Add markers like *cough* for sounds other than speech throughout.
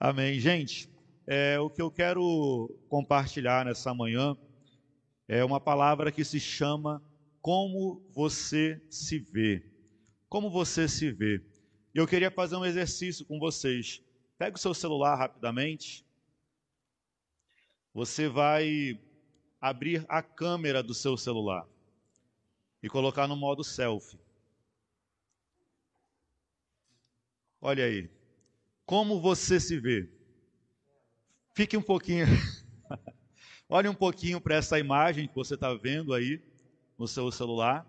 Amém. Gente, é, o que eu quero compartilhar nessa manhã é uma palavra que se chama Como Você Se Vê. Como você se vê. Eu queria fazer um exercício com vocês. Pega o seu celular rapidamente. Você vai abrir a câmera do seu celular e colocar no modo selfie. Olha aí. Como você se vê? Fique um pouquinho. *laughs* Olhe um pouquinho para essa imagem que você está vendo aí no seu celular.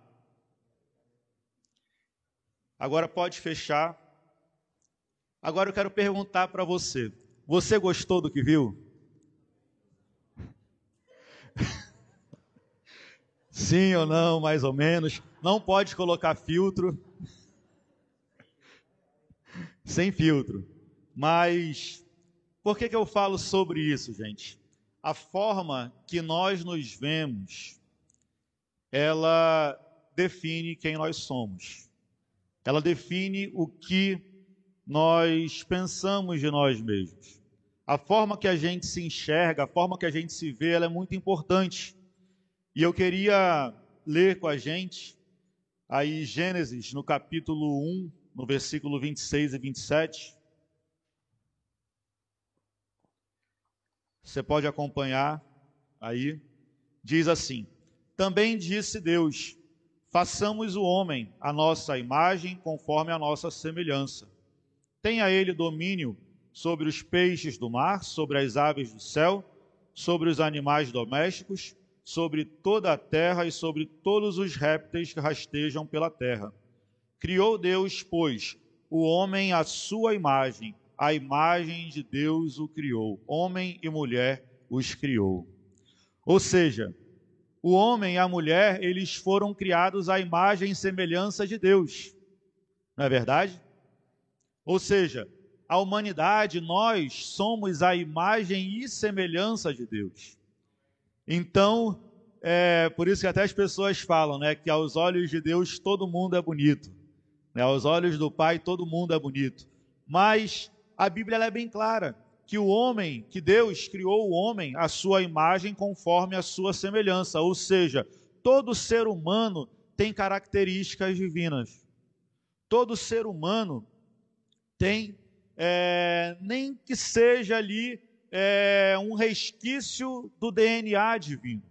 Agora pode fechar. Agora eu quero perguntar para você: você gostou do que viu? *laughs* Sim ou não, mais ou menos. Não pode colocar filtro. *laughs* Sem filtro. Mas por que, que eu falo sobre isso, gente? A forma que nós nos vemos, ela define quem nós somos. Ela define o que nós pensamos de nós mesmos. A forma que a gente se enxerga, a forma que a gente se vê, ela é muito importante. E eu queria ler com a gente aí Gênesis, no capítulo 1, no versículo 26 e 27. Você pode acompanhar aí. Diz assim: Também disse Deus: Façamos o homem a nossa imagem, conforme a nossa semelhança. Tenha ele domínio sobre os peixes do mar, sobre as aves do céu, sobre os animais domésticos sobre toda a terra e sobre todos os répteis que rastejam pela terra. Criou Deus, pois, o homem à sua imagem, a imagem de Deus o criou, homem e mulher os criou. Ou seja, o homem e a mulher, eles foram criados à imagem e semelhança de Deus. Não é verdade? Ou seja, a humanidade, nós somos a imagem e semelhança de Deus. Então, é por isso que até as pessoas falam, né, que aos olhos de Deus todo mundo é bonito, né, aos olhos do Pai todo mundo é bonito. Mas a Bíblia é bem clara que o homem, que Deus criou o homem à sua imagem conforme a sua semelhança, ou seja, todo ser humano tem características divinas. Todo ser humano tem, é, nem que seja ali é, um resquício do DNA divino.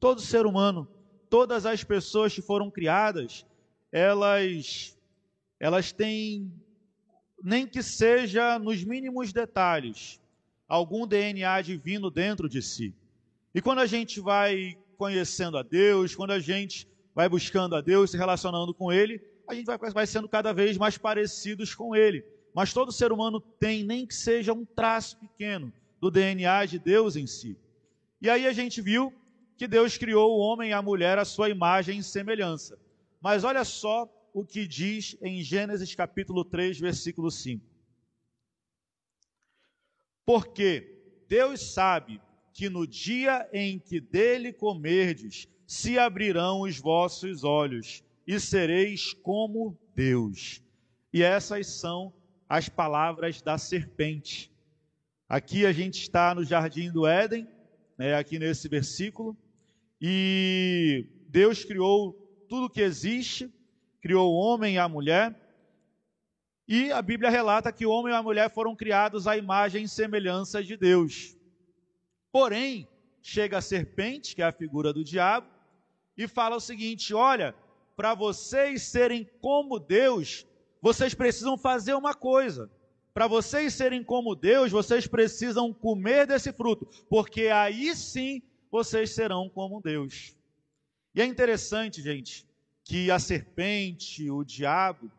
Todo ser humano, todas as pessoas que foram criadas, elas, elas têm, nem que seja nos mínimos detalhes, algum DNA divino dentro de si. E quando a gente vai conhecendo a Deus, quando a gente vai buscando a Deus, se relacionando com Ele, a gente vai, vai sendo cada vez mais parecidos com Ele. Mas todo ser humano tem, nem que seja um traço pequeno, do DNA de Deus em si. E aí a gente viu que Deus criou o homem e a mulher à sua imagem e semelhança. Mas olha só o que diz em Gênesis capítulo 3, versículo 5. Porque Deus sabe que no dia em que dele comerdes, se abrirão os vossos olhos e sereis como Deus. E essas são as palavras da serpente. Aqui a gente está no jardim do Éden, né, aqui nesse versículo, e Deus criou tudo que existe, criou o homem e a mulher, e a Bíblia relata que o homem e a mulher foram criados à imagem e semelhança de Deus. Porém, chega a serpente, que é a figura do diabo, e fala o seguinte: olha, para vocês serem como Deus, vocês precisam fazer uma coisa para vocês serem como Deus, vocês precisam comer desse fruto, porque aí sim vocês serão como Deus. E é interessante, gente, que a serpente, o diabo,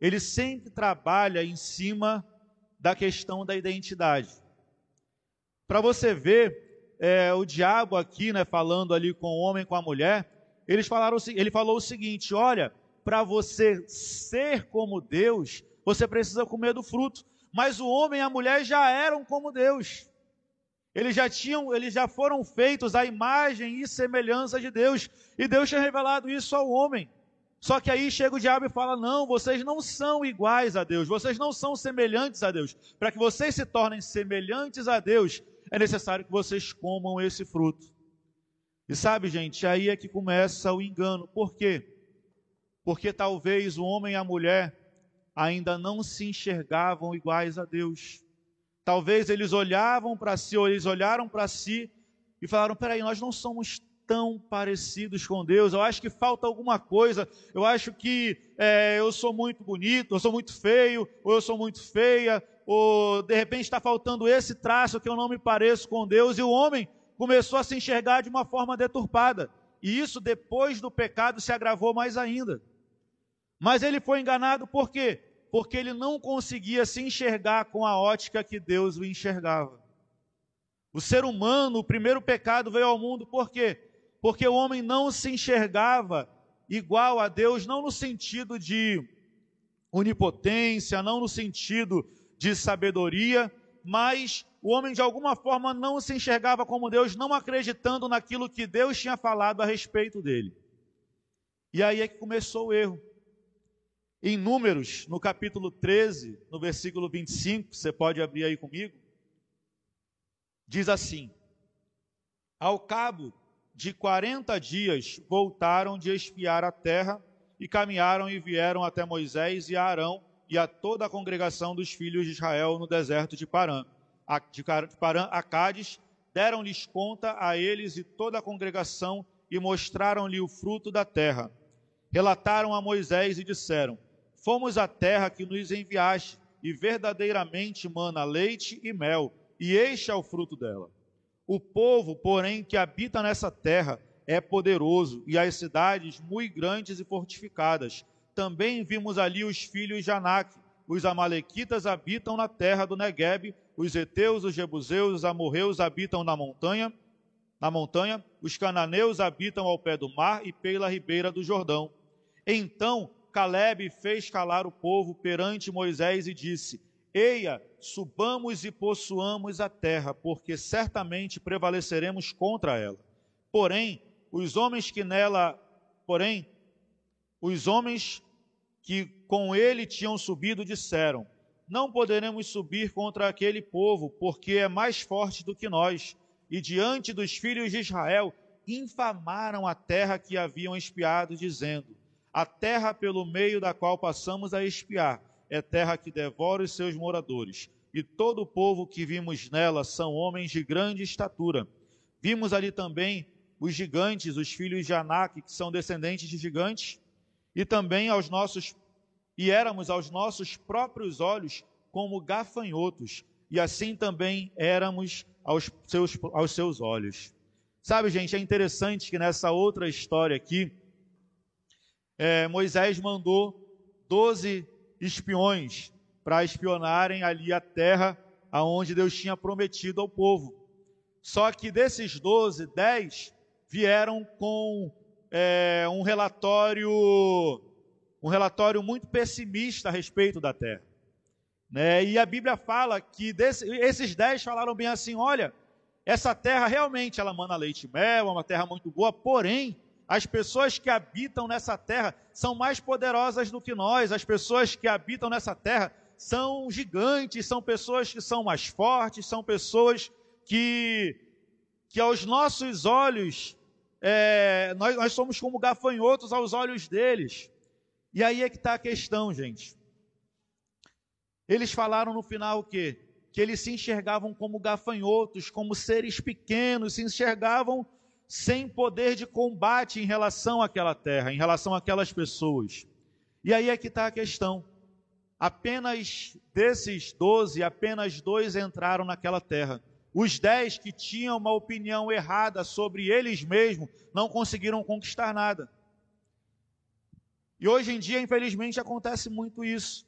ele sempre trabalha em cima da questão da identidade. Para você ver, é, o diabo aqui, né, falando ali com o homem, com a mulher, eles falaram, ele falou o seguinte: olha, para você ser como Deus, você precisa comer do fruto mas o homem e a mulher já eram como Deus. Eles já tinham, eles já foram feitos à imagem e semelhança de Deus, e Deus tinha revelado isso ao homem. Só que aí chega o diabo e fala: não, vocês não são iguais a Deus, vocês não são semelhantes a Deus. Para que vocês se tornem semelhantes a Deus, é necessário que vocês comam esse fruto. E sabe, gente, aí é que começa o engano. Por quê? Porque talvez o homem e a mulher ainda não se enxergavam iguais a Deus. Talvez eles olhavam para si, ou eles olharam para si e falaram: peraí, nós não somos tão parecidos com Deus, eu acho que falta alguma coisa, eu acho que é, eu sou muito bonito, eu sou muito feio, ou eu sou muito feia, ou de repente está faltando esse traço que eu não me pareço com Deus, e o homem começou a se enxergar de uma forma deturpada, e isso depois do pecado se agravou mais ainda. Mas ele foi enganado por quê? Porque ele não conseguia se enxergar com a ótica que Deus o enxergava. O ser humano, o primeiro pecado veio ao mundo por quê? porque o homem não se enxergava igual a Deus, não no sentido de onipotência, não no sentido de sabedoria, mas o homem de alguma forma não se enxergava como Deus, não acreditando naquilo que Deus tinha falado a respeito dele. E aí é que começou o erro. Em Números, no capítulo 13, no versículo 25, você pode abrir aí comigo, diz assim: Ao cabo de quarenta dias voltaram de espiar a terra e caminharam e vieram até Moisés e Arão e a toda a congregação dos filhos de Israel no deserto de Parã. De Parã a Cádiz, deram-lhes conta a eles e toda a congregação e mostraram-lhe o fruto da terra. Relataram a Moisés e disseram: Fomos à terra que nos enviaste, e verdadeiramente mana leite e mel, e este é o fruto dela. O povo, porém, que habita nessa terra é poderoso, e as cidades muito grandes e fortificadas. Também vimos ali os filhos de Anak. Os amalequitas habitam na terra do Negueb, os heteus, os jebuseus, os amorreus habitam na montanha, na montanha, os cananeus habitam ao pé do mar e pela ribeira do Jordão. Então Caleb fez calar o povo perante Moisés e disse: Eia, subamos e possuamos a terra, porque certamente prevaleceremos contra ela. Porém, os homens que nela, porém, os homens que com ele tinham subido disseram: Não poderemos subir contra aquele povo, porque é mais forte do que nós. E diante dos filhos de Israel, infamaram a terra que haviam espiado, dizendo: A terra pelo meio da qual passamos a espiar é terra que devora os seus moradores, e todo o povo que vimos nela são homens de grande estatura. Vimos ali também os gigantes, os filhos de Anak, que são descendentes de gigantes, e também aos nossos e éramos aos nossos próprios olhos como gafanhotos, e assim também éramos aos seus, aos seus olhos. Sabe, gente, é interessante que nessa outra história aqui, é, Moisés mandou doze espiões para espionarem ali a terra aonde Deus tinha prometido ao povo. Só que desses doze, dez vieram com é, um relatório, um relatório muito pessimista a respeito da terra. Né? E a Bíblia fala que desse, esses dez falaram bem assim: olha, essa terra realmente ela manda leite e mel, é uma terra muito boa, porém as pessoas que habitam nessa terra são mais poderosas do que nós. As pessoas que habitam nessa terra são gigantes, são pessoas que são mais fortes, são pessoas que, que aos nossos olhos, é, nós, nós somos como gafanhotos aos olhos deles. E aí é que está a questão, gente. Eles falaram no final o quê? Que eles se enxergavam como gafanhotos, como seres pequenos, se enxergavam sem poder de combate em relação àquela terra, em relação àquelas pessoas. E aí é que está a questão. Apenas desses doze, apenas dois entraram naquela terra. Os dez que tinham uma opinião errada sobre eles mesmos não conseguiram conquistar nada. E hoje em dia, infelizmente, acontece muito isso.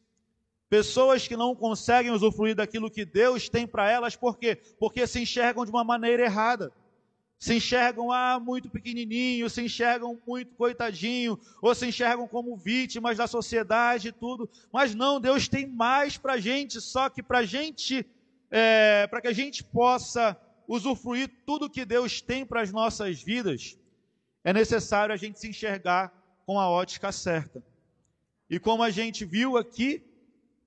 Pessoas que não conseguem usufruir daquilo que Deus tem para elas, por quê? Porque se enxergam de uma maneira errada se enxergam ah, muito pequenininho, se enxergam muito coitadinho, ou se enxergam como vítimas da sociedade e tudo. Mas não, Deus tem mais para a gente, só que para gente, é, para que a gente possa usufruir tudo que Deus tem para as nossas vidas, é necessário a gente se enxergar com a ótica certa. E como a gente viu aqui,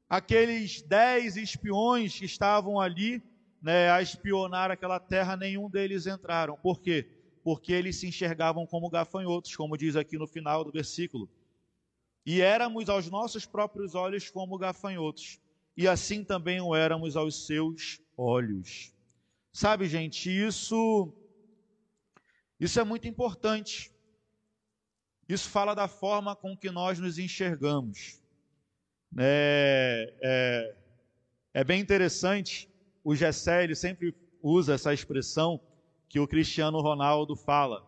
aqueles dez espiões que estavam ali né, a espionar aquela terra, nenhum deles entraram. Por quê? Porque eles se enxergavam como gafanhotos, como diz aqui no final do versículo. E éramos aos nossos próprios olhos como gafanhotos, e assim também o éramos aos seus olhos. Sabe, gente, isso isso é muito importante. Isso fala da forma com que nós nos enxergamos. É, é, é bem interessante, o Gessé sempre usa essa expressão que o Cristiano Ronaldo fala,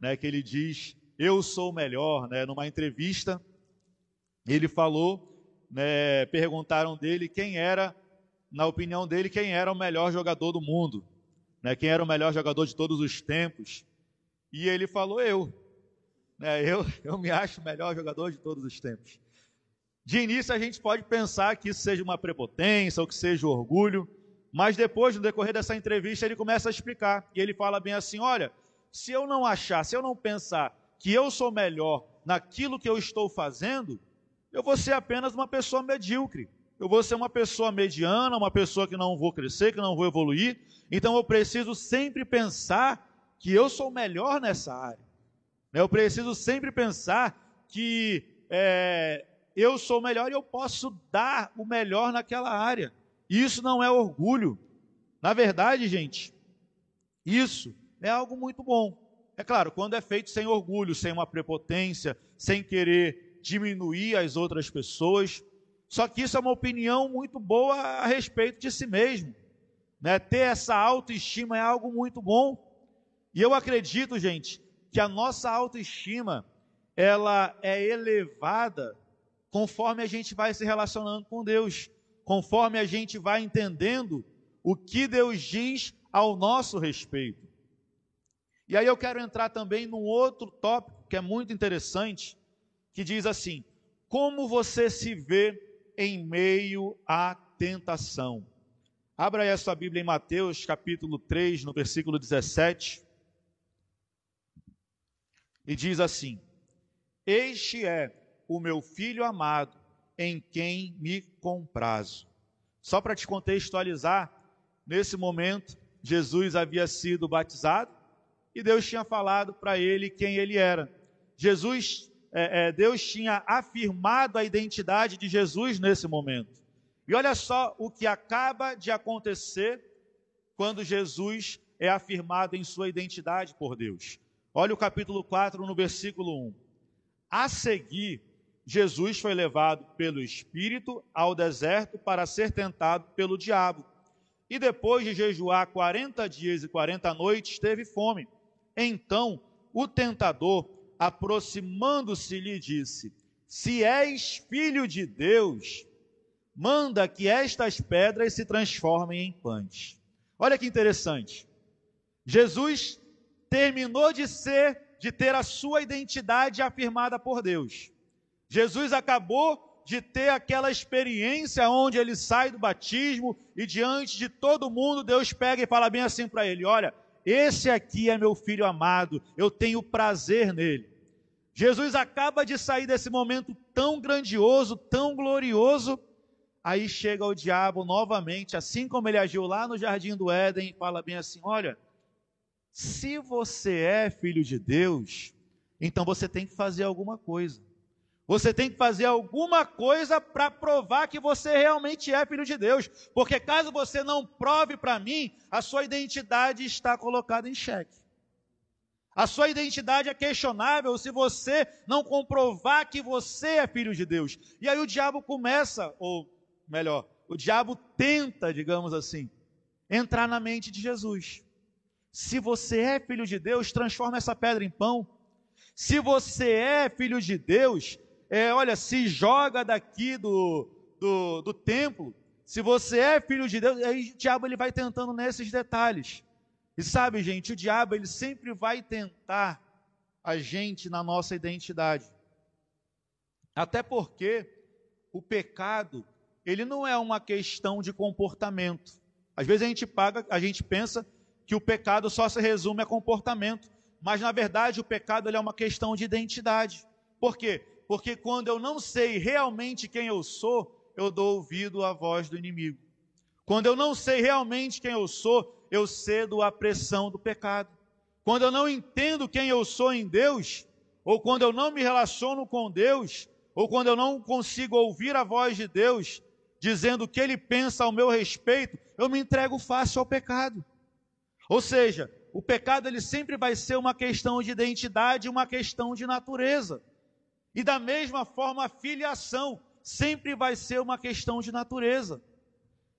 né, que ele diz, eu sou melhor, né, numa entrevista, ele falou, né, perguntaram dele quem era, na opinião dele, quem era o melhor jogador do mundo, né, quem era o melhor jogador de todos os tempos, e ele falou eu, né, eu, eu me acho o melhor jogador de todos os tempos. De início a gente pode pensar que isso seja uma prepotência ou que seja orgulho, mas depois, no decorrer dessa entrevista, ele começa a explicar. E ele fala bem assim: olha, se eu não achar, se eu não pensar que eu sou melhor naquilo que eu estou fazendo, eu vou ser apenas uma pessoa medíocre. Eu vou ser uma pessoa mediana, uma pessoa que não vou crescer, que não vou evoluir. Então eu preciso sempre pensar que eu sou melhor nessa área. Eu preciso sempre pensar que é, eu sou melhor e eu posso dar o melhor naquela área. Isso não é orgulho. Na verdade, gente, isso é algo muito bom. É claro, quando é feito sem orgulho, sem uma prepotência, sem querer diminuir as outras pessoas. Só que isso é uma opinião muito boa a respeito de si mesmo. Né? Ter essa autoestima é algo muito bom. E eu acredito, gente, que a nossa autoestima ela é elevada conforme a gente vai se relacionando com Deus, conforme a gente vai entendendo o que Deus diz ao nosso respeito. E aí eu quero entrar também num outro tópico que é muito interessante, que diz assim: como você se vê em meio à tentação? Abra aí a sua Bíblia em Mateus, capítulo 3, no versículo 17. E diz assim: Este é o meu filho amado, em quem me comprazo. Só para te contextualizar, nesse momento, Jesus havia sido batizado e Deus tinha falado para ele quem ele era. Jesus, é, é, Deus tinha afirmado a identidade de Jesus nesse momento. E olha só o que acaba de acontecer quando Jesus é afirmado em sua identidade por Deus. Olha o capítulo 4, no versículo 1. A seguir, Jesus foi levado pelo Espírito ao deserto para ser tentado pelo diabo. E depois de jejuar 40 dias e 40 noites, teve fome. Então, o tentador, aproximando-se, lhe disse: Se és filho de Deus, manda que estas pedras se transformem em pães. Olha que interessante. Jesus terminou de ser, de ter a sua identidade afirmada por Deus. Jesus acabou de ter aquela experiência onde ele sai do batismo e diante de todo mundo Deus pega e fala bem assim para ele: Olha, esse aqui é meu filho amado, eu tenho prazer nele. Jesus acaba de sair desse momento tão grandioso, tão glorioso, aí chega o diabo novamente, assim como ele agiu lá no jardim do Éden, e fala bem assim: Olha, se você é filho de Deus, então você tem que fazer alguma coisa. Você tem que fazer alguma coisa para provar que você realmente é filho de Deus. Porque caso você não prove para mim, a sua identidade está colocada em xeque. A sua identidade é questionável se você não comprovar que você é filho de Deus. E aí o diabo começa, ou melhor, o diabo tenta, digamos assim, entrar na mente de Jesus. Se você é filho de Deus, transforma essa pedra em pão. Se você é filho de Deus, é, olha, se joga daqui do, do, do templo. Se você é filho de Deus, aí o diabo ele vai tentando nesses detalhes. E sabe, gente, o diabo ele sempre vai tentar a gente na nossa identidade. Até porque o pecado, ele não é uma questão de comportamento. Às vezes a gente paga, a gente pensa que o pecado só se resume a comportamento, mas na verdade o pecado ele é uma questão de identidade. Por quê? Porque quando eu não sei realmente quem eu sou, eu dou ouvido à voz do inimigo. Quando eu não sei realmente quem eu sou, eu cedo à pressão do pecado. Quando eu não entendo quem eu sou em Deus, ou quando eu não me relaciono com Deus, ou quando eu não consigo ouvir a voz de Deus dizendo o que ele pensa ao meu respeito, eu me entrego fácil ao pecado. Ou seja, o pecado ele sempre vai ser uma questão de identidade, uma questão de natureza. E da mesma forma, a filiação sempre vai ser uma questão de natureza.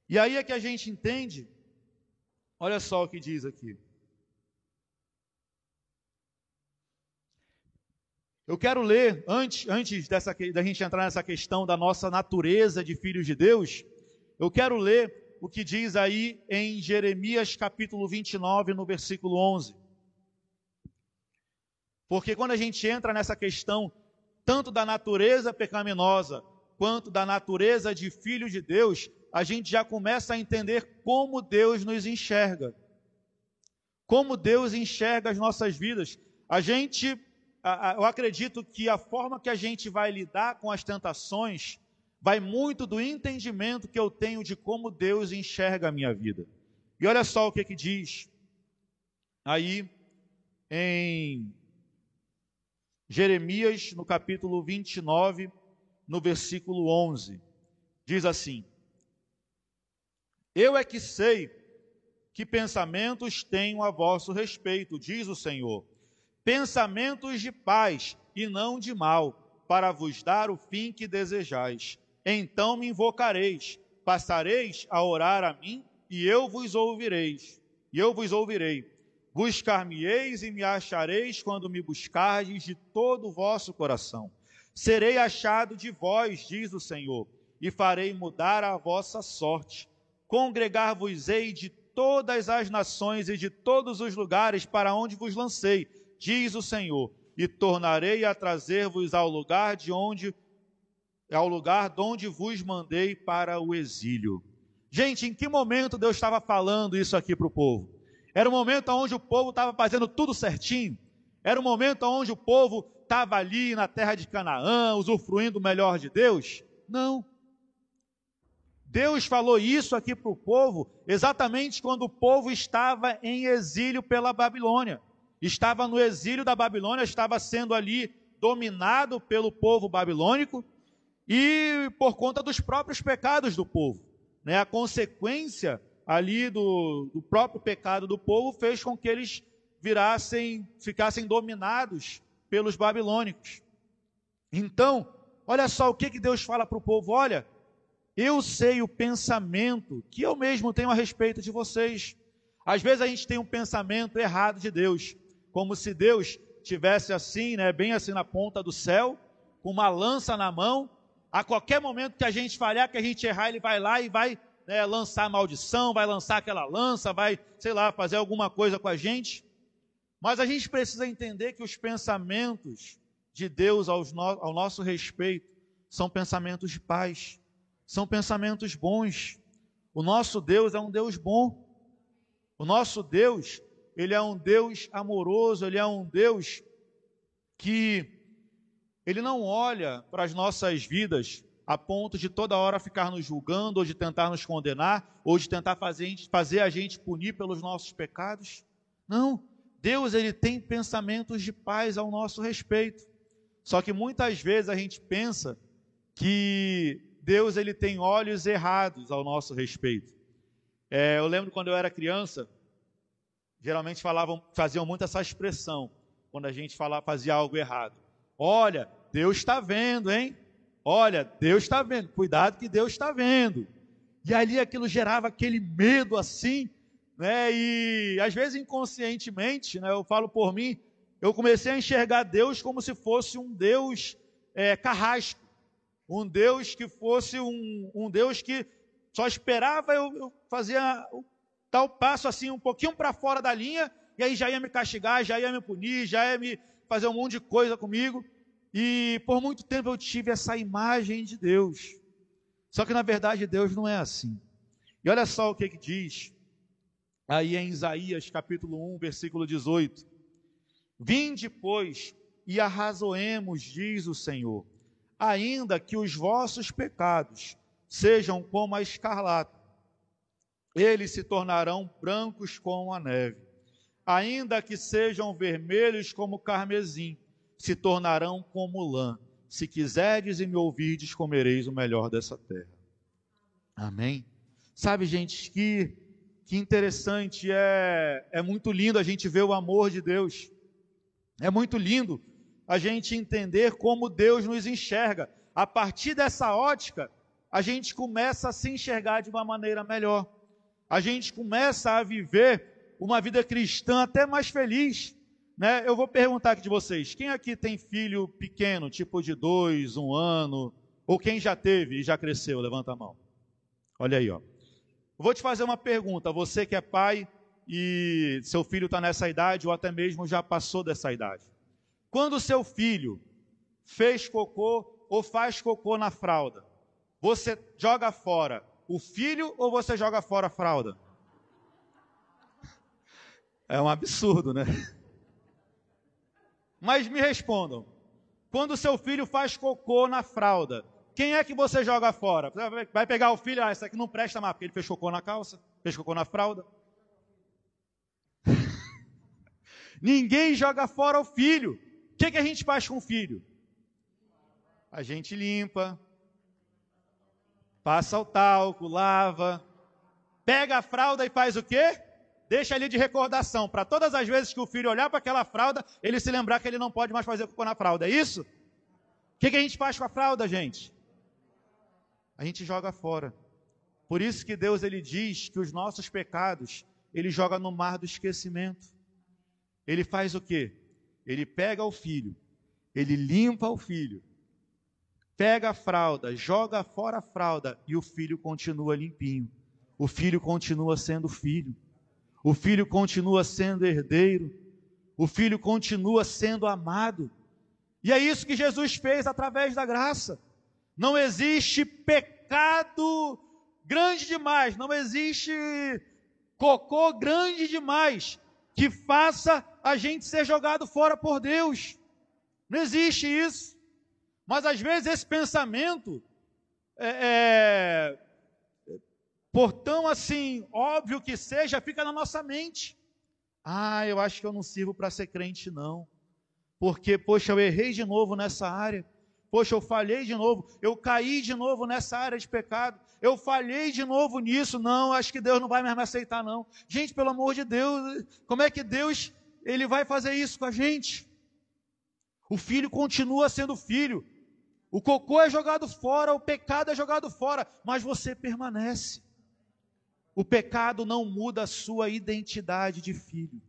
E aí é que a gente entende, olha só o que diz aqui. Eu quero ler, antes, antes dessa, da gente entrar nessa questão da nossa natureza de filhos de Deus, eu quero ler o que diz aí em Jeremias capítulo 29, no versículo 11. Porque quando a gente entra nessa questão, tanto da natureza pecaminosa, quanto da natureza de filhos de Deus, a gente já começa a entender como Deus nos enxerga. Como Deus enxerga as nossas vidas. A gente eu acredito que a forma que a gente vai lidar com as tentações vai muito do entendimento que eu tenho de como Deus enxerga a minha vida. E olha só o que que diz aí em Jeremias, no capítulo 29, no versículo 11. Diz assim: Eu é que sei que pensamentos tenho a vosso respeito, diz o Senhor pensamentos de paz e não de mal, para vos dar o fim que desejais. Então me invocareis, passareis a orar a mim, e eu vos ouvireis. E eu vos ouvirei. Buscar-me-eis e me achareis quando me buscardes de todo o vosso coração. Serei achado de vós, diz o Senhor, e farei mudar a vossa sorte. Congregar-vos-ei de todas as nações e de todos os lugares para onde vos lancei diz o Senhor, e tornarei a trazer-vos ao lugar de onde ao lugar de onde vos mandei para o exílio. Gente, em que momento Deus estava falando isso aqui para o povo? Era o momento onde o povo estava fazendo tudo certinho? Era o momento onde o povo estava ali na terra de Canaã, usufruindo o melhor de Deus? Não. Deus falou isso aqui para o povo exatamente quando o povo estava em exílio pela Babilônia estava no exílio da Babilônia, estava sendo ali dominado pelo povo babilônico e por conta dos próprios pecados do povo. Né? A consequência ali do, do próprio pecado do povo fez com que eles virassem, ficassem dominados pelos babilônicos. Então, olha só o que, que Deus fala para o povo: olha, eu sei o pensamento que eu mesmo tenho a respeito de vocês. Às vezes a gente tem um pensamento errado de Deus como se Deus tivesse assim, né, bem assim na ponta do céu, com uma lança na mão. A qualquer momento que a gente falhar, que a gente errar, ele vai lá e vai né, lançar maldição, vai lançar aquela lança, vai, sei lá, fazer alguma coisa com a gente. Mas a gente precisa entender que os pensamentos de Deus no, ao nosso respeito são pensamentos de paz, são pensamentos bons. O nosso Deus é um Deus bom. O nosso Deus ele é um Deus amoroso, ele é um Deus que ele não olha para as nossas vidas a ponto de toda hora ficar nos julgando, ou de tentar nos condenar, ou de tentar fazer, fazer a gente punir pelos nossos pecados. Não. Deus ele tem pensamentos de paz ao nosso respeito. Só que muitas vezes a gente pensa que Deus ele tem olhos errados ao nosso respeito. É, eu lembro quando eu era criança, geralmente falavam, faziam muito essa expressão quando a gente falava, fazia algo errado. Olha, Deus está vendo, hein? Olha, Deus está vendo. Cuidado que Deus está vendo. E ali aquilo gerava aquele medo assim, né? E às vezes inconscientemente, né? Eu falo por mim, eu comecei a enxergar Deus como se fosse um Deus é, carrasco, um Deus que fosse um, um Deus que só esperava eu, eu fazia tal passo assim um pouquinho para fora da linha, e aí já ia me castigar, já ia me punir, já ia me fazer um monte de coisa comigo. E por muito tempo eu tive essa imagem de Deus. Só que na verdade Deus não é assim. E olha só o que, que diz aí em Isaías capítulo 1, versículo 18. Vinde, pois, e arrazoemos, diz o Senhor, ainda que os vossos pecados sejam como a escarlata, eles se tornarão brancos como a neve. Ainda que sejam vermelhos como carmesim, se tornarão como lã. Se quiserdes e me ouvirdes, comereis o melhor dessa terra. Amém? Sabe, gente, que, que interessante, é, é muito lindo a gente ver o amor de Deus. É muito lindo a gente entender como Deus nos enxerga. A partir dessa ótica, a gente começa a se enxergar de uma maneira melhor. A gente começa a viver uma vida cristã até mais feliz. Né? Eu vou perguntar aqui de vocês: quem aqui tem filho pequeno, tipo de dois, um ano, ou quem já teve e já cresceu? Levanta a mão. Olha aí, ó. Vou te fazer uma pergunta. Você que é pai e seu filho está nessa idade, ou até mesmo já passou dessa idade. Quando seu filho fez cocô ou faz cocô na fralda, você joga fora o filho ou você joga fora a fralda? É um absurdo, né? Mas me respondam: quando seu filho faz cocô na fralda, quem é que você joga fora? Vai pegar o filho, ah, esse aqui não presta mais, porque ele fez cocô na calça, fez cocô na fralda. *laughs* Ninguém joga fora o filho. O que, que a gente faz com o filho? A gente limpa, passa o talco, lava, pega a fralda e faz o quê? Deixa ali de recordação, para todas as vezes que o filho olhar para aquela fralda, ele se lembrar que ele não pode mais fazer cocô na fralda, é isso? O que, que a gente faz com a fralda, gente? A gente joga fora. Por isso que Deus ele diz que os nossos pecados, ele joga no mar do esquecimento. Ele faz o quê? Ele pega o filho, ele limpa o filho, pega a fralda, joga fora a fralda e o filho continua limpinho. O filho continua sendo filho. O filho continua sendo herdeiro. O filho continua sendo amado. E é isso que Jesus fez através da graça. Não existe pecado grande demais, não existe cocô grande demais que faça a gente ser jogado fora por Deus. Não existe isso. Mas às vezes esse pensamento é, é, por tão assim óbvio que seja, fica na nossa mente. Ah, eu acho que eu não sirvo para ser crente, não. Porque, poxa, eu errei de novo nessa área. Poxa, eu falhei de novo. Eu caí de novo nessa área de pecado. Eu falhei de novo nisso. Não, acho que Deus não vai mais me aceitar, não. Gente, pelo amor de Deus, como é que Deus ele vai fazer isso com a gente? O filho continua sendo filho. O cocô é jogado fora, o pecado é jogado fora, mas você permanece. O pecado não muda a sua identidade de filho.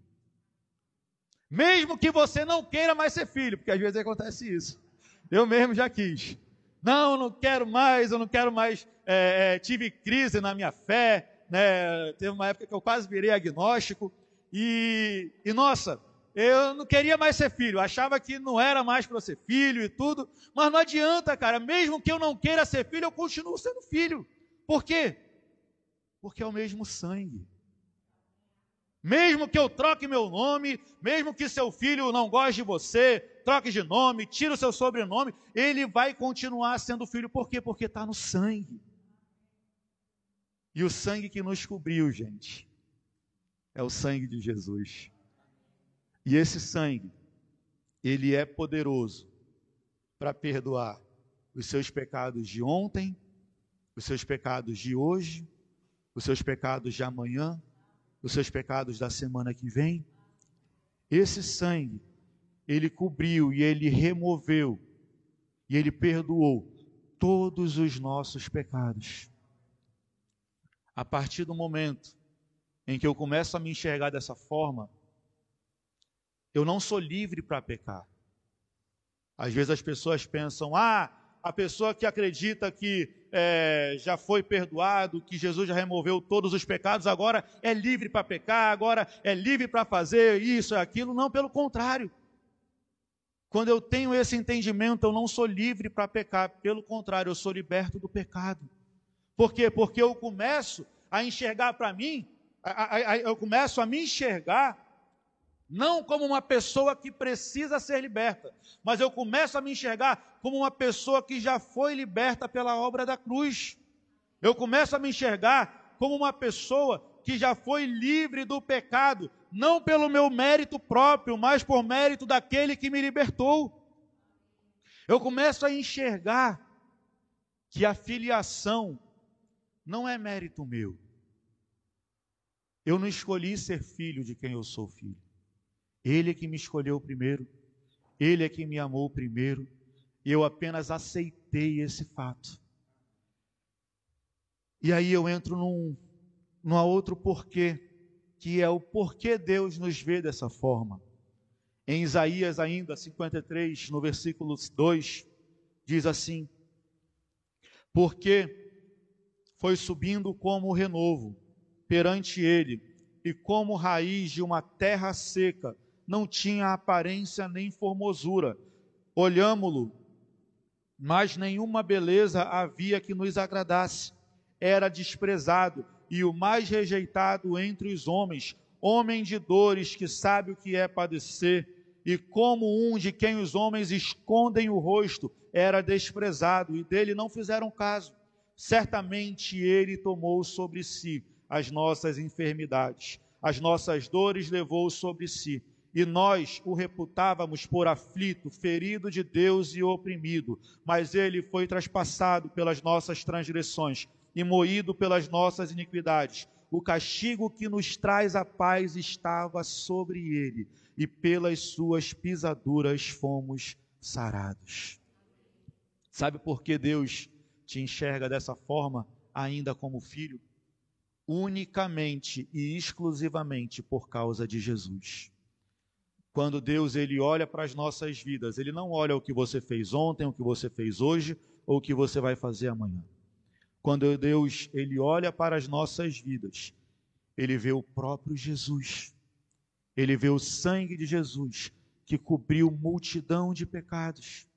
Mesmo que você não queira mais ser filho, porque às vezes acontece isso. Eu mesmo já quis. Não, não quero mais, eu não quero mais. É, é, tive crise na minha fé, né? Teve uma época que eu quase virei agnóstico. E, e nossa, eu não queria mais ser filho, achava que não era mais para ser filho e tudo, mas não adianta, cara, mesmo que eu não queira ser filho, eu continuo sendo filho. Por quê? Porque é o mesmo sangue. Mesmo que eu troque meu nome, mesmo que seu filho não goste de você, troque de nome, tire o seu sobrenome, ele vai continuar sendo filho. Por quê? Porque está no sangue. E o sangue que nos cobriu, gente, é o sangue de Jesus. E esse sangue, ele é poderoso para perdoar os seus pecados de ontem, os seus pecados de hoje, os seus pecados de amanhã, os seus pecados da semana que vem. Esse sangue, ele cobriu e ele removeu e ele perdoou todos os nossos pecados. A partir do momento em que eu começo a me enxergar dessa forma, eu não sou livre para pecar. Às vezes as pessoas pensam, ah, a pessoa que acredita que é, já foi perdoado, que Jesus já removeu todos os pecados, agora é livre para pecar, agora é livre para fazer isso, aquilo. Não, pelo contrário. Quando eu tenho esse entendimento, eu não sou livre para pecar, pelo contrário, eu sou liberto do pecado. Por quê? Porque eu começo a enxergar para mim, a, a, a, eu começo a me enxergar Não como uma pessoa que precisa ser liberta, mas eu começo a me enxergar como uma pessoa que já foi liberta pela obra da cruz. Eu começo a me enxergar como uma pessoa que já foi livre do pecado, não pelo meu mérito próprio, mas por mérito daquele que me libertou. Eu começo a enxergar que a filiação não é mérito meu. Eu não escolhi ser filho de quem eu sou filho. Ele é que me escolheu primeiro, ele é que me amou primeiro, e eu apenas aceitei esse fato. E aí eu entro num, num outro porquê, que é o porquê Deus nos vê dessa forma. Em Isaías ainda 53, no versículo 2, diz assim: Porque foi subindo como renovo perante ele, e como raiz de uma terra seca, não tinha aparência nem formosura. Olhámo-lo, mas nenhuma beleza havia que nos agradasse. Era desprezado e o mais rejeitado entre os homens, homem de dores que sabe o que é padecer, e como um de quem os homens escondem o rosto, era desprezado, e dele não fizeram caso. Certamente ele tomou sobre si as nossas enfermidades, as nossas dores levou sobre si e nós o reputávamos por aflito, ferido de Deus e oprimido, mas ele foi traspassado pelas nossas transgressões e moído pelas nossas iniquidades. O castigo que nos traz a paz estava sobre ele, e pelas suas pisaduras fomos sarados. Sabe por que Deus te enxerga dessa forma, ainda como filho? Unicamente e exclusivamente por causa de Jesus. Quando Deus ele olha para as nossas vidas, ele não olha o que você fez ontem, o que você fez hoje ou o que você vai fazer amanhã. Quando Deus ele olha para as nossas vidas, ele vê o próprio Jesus. Ele vê o sangue de Jesus que cobriu multidão de pecados.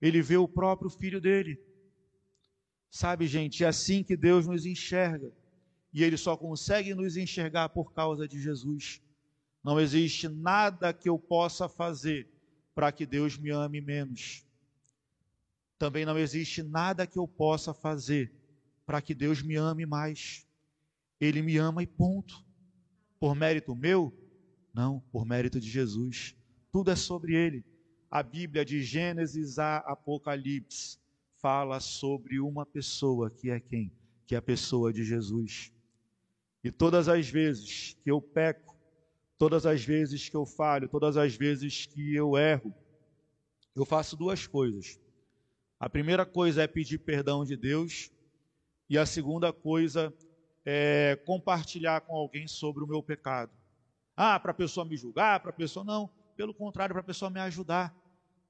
Ele vê o próprio filho dele. Sabe, gente, é assim que Deus nos enxerga. E ele só consegue nos enxergar por causa de Jesus. Não existe nada que eu possa fazer para que Deus me ame menos. Também não existe nada que eu possa fazer para que Deus me ame mais. Ele me ama e ponto. Por mérito meu? Não, por mérito de Jesus. Tudo é sobre ele. A Bíblia de Gênesis a Apocalipse fala sobre uma pessoa que é quem? Que é a pessoa de Jesus. E todas as vezes que eu peco, Todas as vezes que eu falho, todas as vezes que eu erro, eu faço duas coisas. A primeira coisa é pedir perdão de Deus, e a segunda coisa é compartilhar com alguém sobre o meu pecado. Ah, para a pessoa me julgar, para a pessoa não, pelo contrário, para a pessoa me ajudar.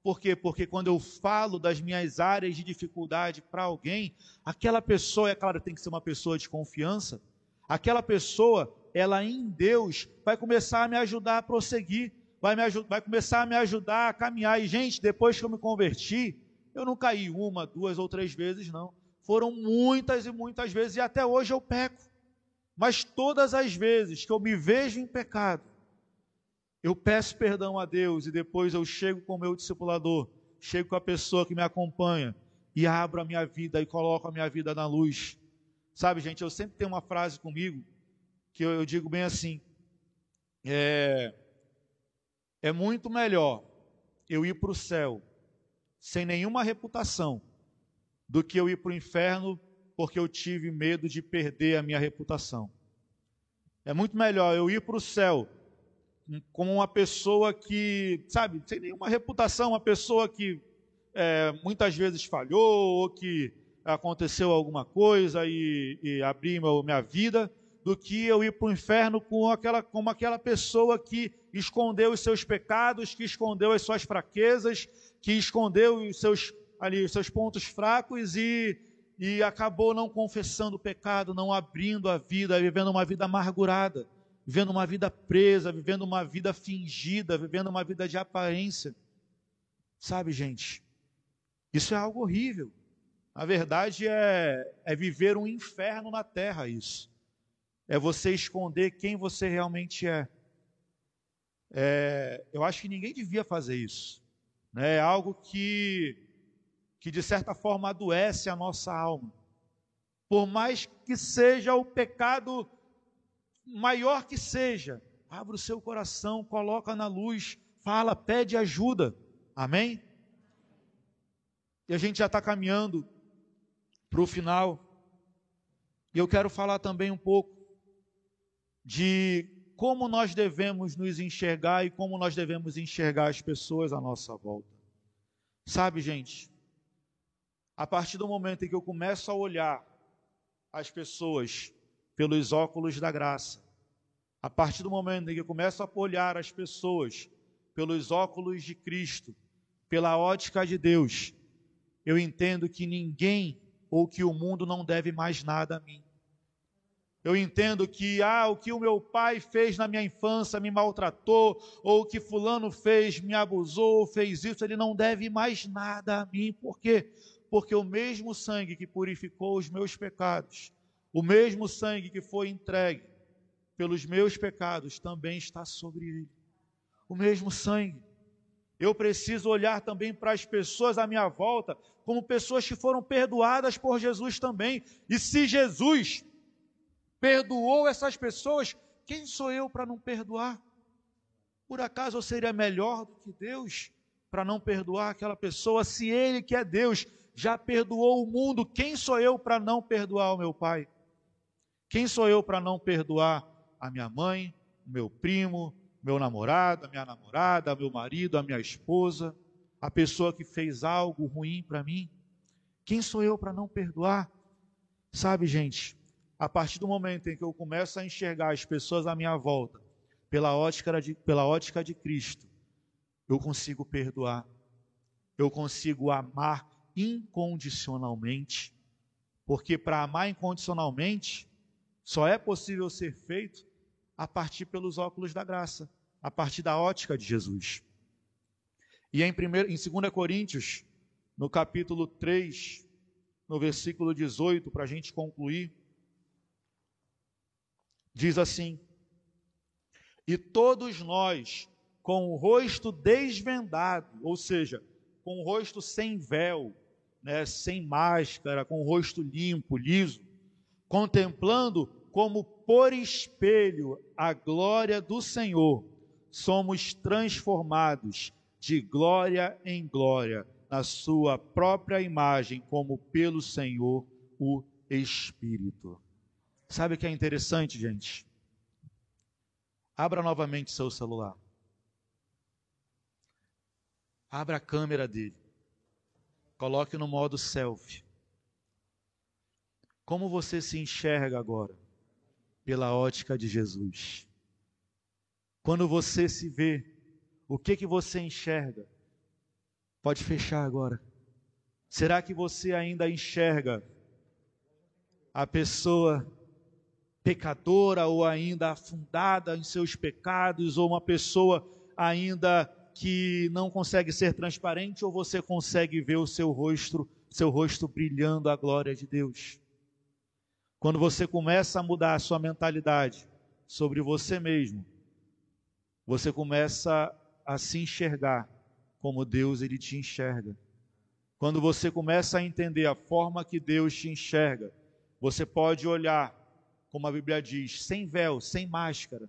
Por quê? Porque quando eu falo das minhas áreas de dificuldade para alguém, aquela pessoa, é claro, tem que ser uma pessoa de confiança, aquela pessoa ela em Deus vai começar a me ajudar a prosseguir, vai, me vai começar a me ajudar a caminhar. E, gente, depois que eu me converti, eu não caí uma, duas ou três vezes, não. Foram muitas e muitas vezes, e até hoje eu peco. Mas todas as vezes que eu me vejo em pecado, eu peço perdão a Deus e depois eu chego com o meu discipulador, chego com a pessoa que me acompanha e abro a minha vida e coloco a minha vida na luz. Sabe, gente, eu sempre tenho uma frase comigo que eu, digo bem assim: é, é muito melhor eu ir para o céu sem nenhuma reputação do que eu ir para o inferno porque eu tive medo de perder a minha reputação. É muito melhor eu ir para o céu como uma pessoa que, sabe, sem nenhuma reputação, uma pessoa que é, muitas vezes falhou ou que aconteceu alguma coisa e, e minha vida, do que eu ir para o inferno com aquela, como aquela pessoa que escondeu os seus pecados, que escondeu as suas fraquezas, que escondeu os seus, ali, os seus pontos fracos e, e acabou não confessando o pecado, não abrindo a vida, vivendo uma vida amargurada, vivendo uma vida presa, vivendo uma vida fingida, vivendo uma vida de aparência. Sabe, gente, isso é algo horrível. Na verdade, é, é viver um inferno na terra, isso é você esconder quem você realmente é. é, eu acho que ninguém devia fazer isso. Né? É algo que, que, de certa forma, adoece a nossa alma. Por mais que seja o pecado maior que seja, abra o seu coração, coloca na luz, fala, pede ajuda. Amém? E a gente já está caminhando para o final. E eu quero falar também um pouco de como nós devemos nos enxergar e como nós devemos enxergar as pessoas à nossa volta. Sabe, gente, a partir do momento em que eu começo a olhar as pessoas pelos óculos da graça, a partir do momento em que eu começo a olhar as pessoas pelos óculos de Cristo, pela ótica de Deus, eu entendo que ninguém ou que o mundo não deve mais nada a mim. Eu entendo que ah, o que o meu pai fez na minha infância me maltratou, ou o que fulano fez me abusou, fez isso, ele não deve mais nada a mim. Por quê? Porque o mesmo sangue que purificou os meus pecados, o mesmo sangue que foi entregue pelos meus pecados, também está sobre ele. O mesmo sangue. Eu preciso olhar também para as pessoas à minha volta como pessoas que foram perdoadas por Jesus também. E se Jesus perdoou essas pessoas, quem sou eu para não perdoar? Por acaso eu seria melhor do que Deus para não perdoar aquela pessoa? Se Ele, que é Deus, já perdoou o mundo, quem sou eu para não perdoar o meu pai? Quem sou eu para não perdoar a minha mãe, o meu primo, meu namorado, a minha namorada, meu marido, a minha esposa, a pessoa que fez algo ruim para mim? Quem sou eu para não perdoar? Sabe, gente, a partir do momento em que eu começo a enxergar as pessoas à minha volta pela ótica de, pela ótica de Cristo, eu consigo perdoar, eu consigo amar incondicionalmente, porque para amar incondicionalmente só é possível ser feito a partir pelos óculos da graça, a partir da ótica de Jesus. E em, primeiro, em 2 Coríntios, no capítulo 3, no versículo 18, para a gente concluir, diz assim: E todos nós, com o rosto desvendado, ou seja, com o rosto sem véu, né, sem máscara, com o rosto limpo, liso, contemplando como por espelho a glória do Senhor, somos transformados de glória em glória na sua própria imagem, como pelo Senhor o Espírito. Sabe o que é interessante, gente? Abra novamente seu celular. Abra a câmera dele. Coloque no modo selfie. Como você se enxerga agora? Pela ótica de Jesus. Quando você se vê, o que que você enxerga? Pode fechar agora. Será que você ainda enxerga a pessoa pecadora ou ainda afundada em seus pecados, ou uma pessoa ainda que não consegue ser transparente, ou você consegue ver o seu rosto, seu rosto brilhando a glória de Deus. Quando você começa a mudar a sua mentalidade sobre você mesmo, você começa a se enxergar como Deus ele te enxerga. Quando você começa a entender a forma que Deus te enxerga, você pode olhar como a Bíblia diz, sem véu, sem máscara,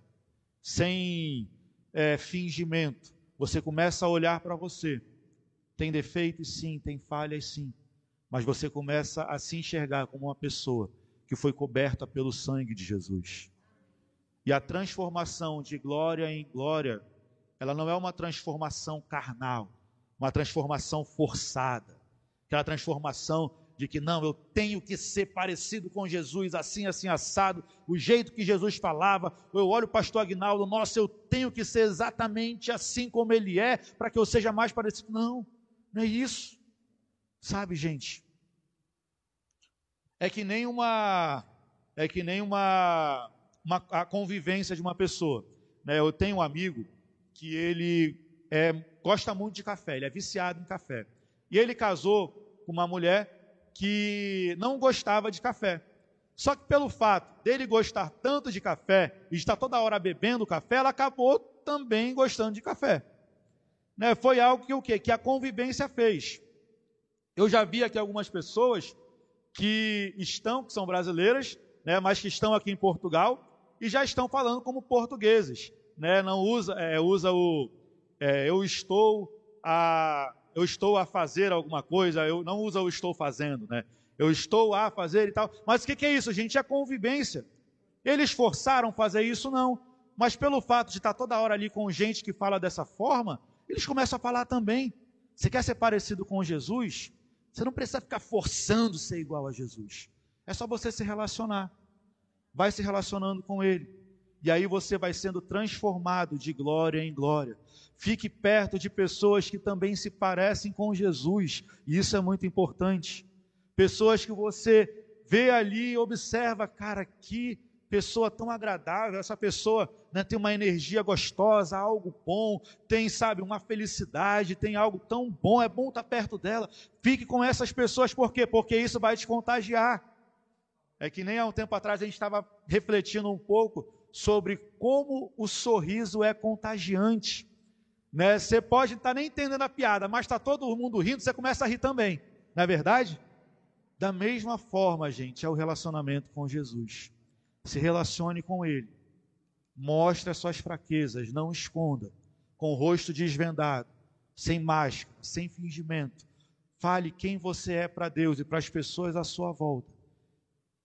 sem é, fingimento. Você começa a olhar para você. Tem defeitos, sim, tem falhas, sim. Mas você começa a se enxergar como uma pessoa que foi coberta pelo sangue de Jesus. E a transformação de glória em glória, ela não é uma transformação carnal, uma transformação forçada. Aquela transformação de que não, eu tenho que ser parecido com Jesus, assim, assim, assado, o jeito que Jesus falava. Eu olho o pastor Agnaldo, nossa, eu tenho que ser exatamente assim como ele é, para que eu seja mais parecido. Não, não é isso. Sabe, gente? É que nem uma, é que nem uma, uma a convivência de uma pessoa. Né? Eu tenho um amigo que ele é, gosta muito de café, ele é viciado em café. E ele casou com uma mulher que não gostava de café. Só que pelo fato dele gostar tanto de café e estar toda hora bebendo café, ela acabou também gostando de café. Né? Foi algo que o quê? Que a convivência fez. Eu já vi aqui algumas pessoas que estão, que são brasileiras, né, mas que estão aqui em Portugal e já estão falando como portugueses. Né? Não usa, é, usa o é, eu estou a eu estou a fazer alguma coisa, eu não usa o estou fazendo, né? Eu estou a fazer e tal. Mas o que, que é isso, gente? É convivência. Eles forçaram fazer isso, não. Mas pelo fato de estar toda hora ali com gente que fala dessa forma, eles começam a falar também. Você quer ser parecido com Jesus? Você não precisa ficar forçando ser igual a Jesus. É só você se relacionar. Vai se relacionando com Ele. E aí você vai sendo transformado de glória em glória. Fique perto de pessoas que também se parecem com Jesus. E isso é muito importante. Pessoas que você vê ali e observa, cara, que pessoa tão agradável, essa pessoa né, tem uma energia gostosa, algo bom, tem, sabe, uma felicidade, tem algo tão bom, é bom estar perto dela. Fique com essas pessoas, por quê? Porque isso vai te contagiar. É que nem há um tempo atrás a gente estava refletindo um pouco sobre como o sorriso é contagiante. Né? Você pode estar nem entendendo a piada, mas está todo mundo rindo, você começa a rir também. Não é verdade? Da mesma forma, gente, é o relacionamento com Jesus. Se relacione com Ele. Mostre as suas fraquezas, não esconda. Com o rosto desvendado, sem máscara, sem fingimento. Fale quem você é para Deus e para as pessoas à sua volta.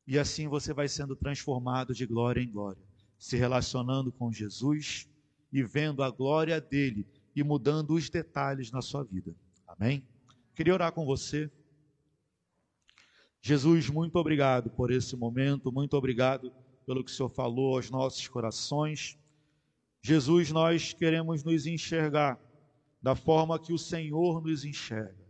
E assim você vai sendo transformado de glória em glória, se relacionando com Jesus e vendo a glória dele e mudando os detalhes na sua vida. Amém? Queria orar com você. Jesus, muito obrigado por esse momento, muito obrigado pelo que o Senhor falou aos nossos corações. Jesus, nós queremos nos enxergar da forma que o Senhor nos enxerga.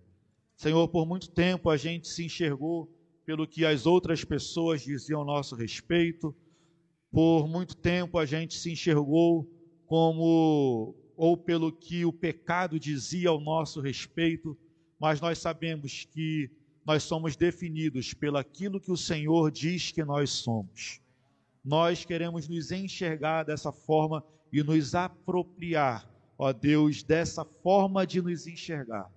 Senhor, por muito tempo a gente se enxergou pelo que as outras pessoas diziam a nosso respeito. Por muito tempo a gente se enxergou como ou pelo que o pecado dizia ao nosso respeito, mas nós sabemos que nós somos definidos pelo aquilo que o Senhor diz que nós somos. Nós queremos nos enxergar dessa forma e nos apropriar, ó Deus, dessa forma de nos enxergar.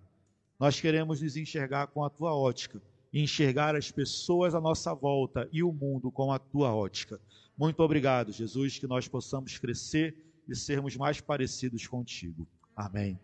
Nós queremos nos enxergar com a tua ótica, enxergar as pessoas à nossa volta e o mundo com a tua ótica. Muito obrigado, Jesus, que nós possamos crescer e sermos mais parecidos contigo. Amém.